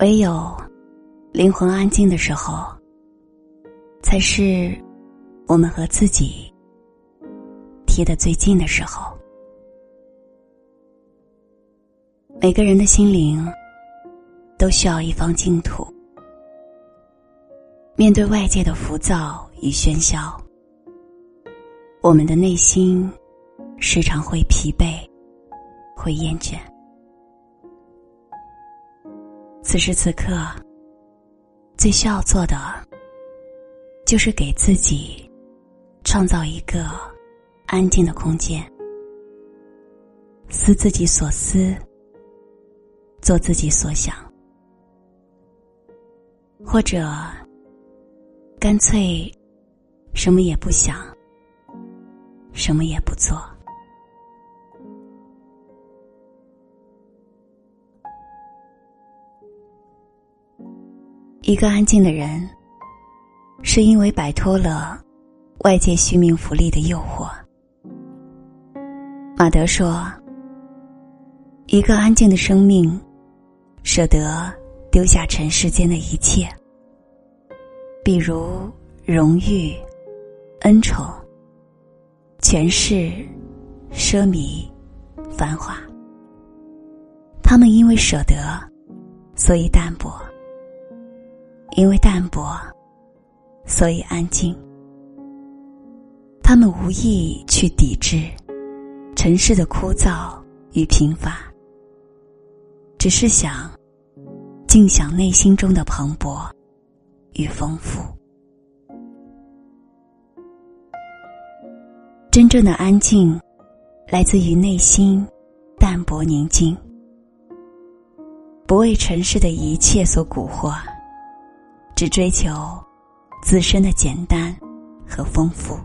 唯有灵魂安静的时候，才是我们和自己贴得最近的时候。每个人的心灵都需要一方净土。面对外界的浮躁与喧嚣，我们的内心时常会疲惫，会厌倦。此时此刻，最需要做的，就是给自己创造一个安静的空间，思自己所思，做自己所想，或者干脆什么也不想，什么也不做。一个安静的人，是因为摆脱了外界虚名浮利的诱惑。马德说：“一个安静的生命，舍得丢下尘世间的一切，比如荣誉、恩宠、权势、奢靡、繁华。他们因为舍得，所以淡泊。”因为淡泊，所以安静。他们无意去抵制尘世的枯燥与贫乏，只是想静享内心中的蓬勃与丰富。真正的安静，来自于内心淡泊宁静，不为尘世的一切所蛊惑。只追求自身的简单和丰富。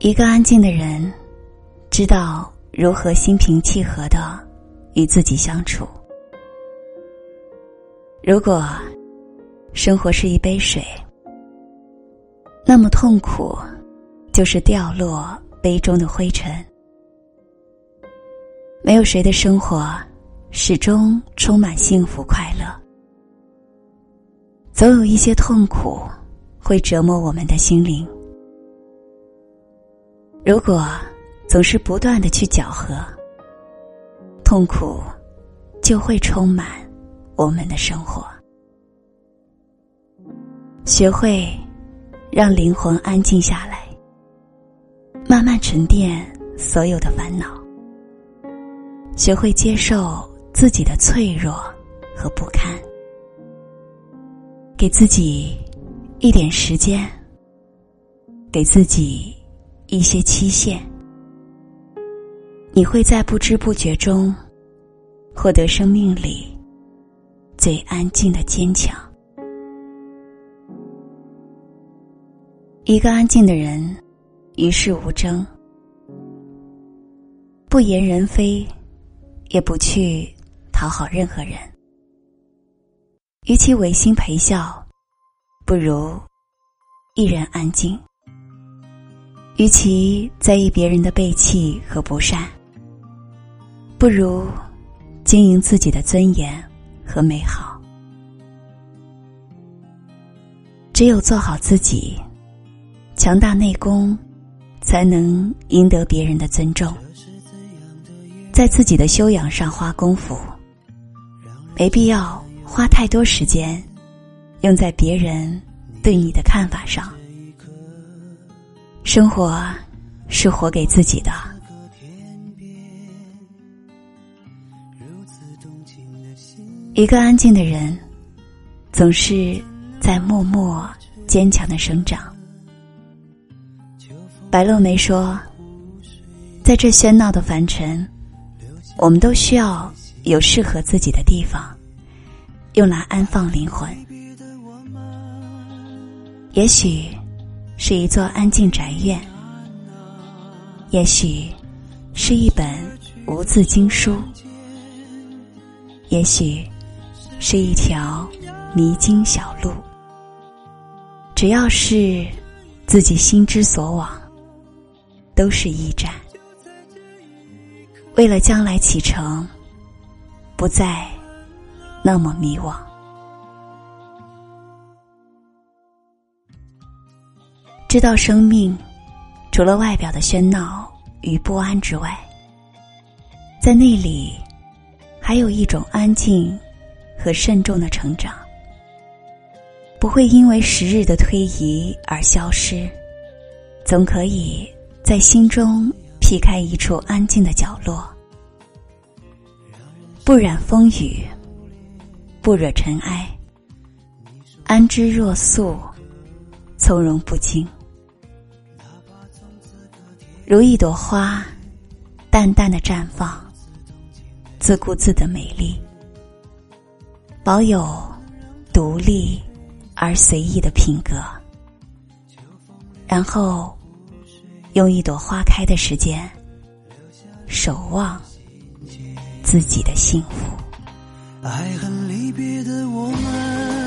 一个安静的人，知道如何心平气和的与自己相处。如果生活是一杯水，那么痛苦就是掉落杯中的灰尘。没有谁的生活。始终充满幸福快乐，总有一些痛苦会折磨我们的心灵。如果总是不断的去搅和，痛苦就会充满我们的生活。学会让灵魂安静下来，慢慢沉淀所有的烦恼，学会接受。自己的脆弱和不堪，给自己一点时间，给自己一些期限，你会在不知不觉中获得生命里最安静的坚强。一个安静的人，与世无争，不言人非，也不去。讨好任何人，与其违心陪笑，不如一人安静；与其在意别人的背弃和不善，不如经营自己的尊严和美好。只有做好自己，强大内功，才能赢得别人的尊重。在自己的修养上花功夫。没必要花太多时间用在别人对你的看法上。生活是活给自己的。一个安静的人，总是在默默坚强的生长。白落梅说：“在这喧闹的凡尘，我们都需要。”有适合自己的地方，用来安放灵魂。也许是一座安静宅院，也许是一本无字经书，也许是一条迷津小路。只要是自己心之所往，都是驿站。为了将来启程，不再那么迷惘。知道生命除了外表的喧闹与不安之外，在内里还有一种安静和慎重的成长，不会因为时日的推移而消失，总可以在心中劈开一处安静的角落，不染风雨，不惹尘埃，安之若素，从容不惊。如一朵花，淡淡的绽放，自顾自的美丽，保有独立而随意的品格，然后用一朵花开的时间，守望自己的幸福。爱恨离别的我们，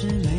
是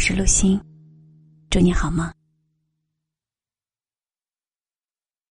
我是陆欣，祝你好梦。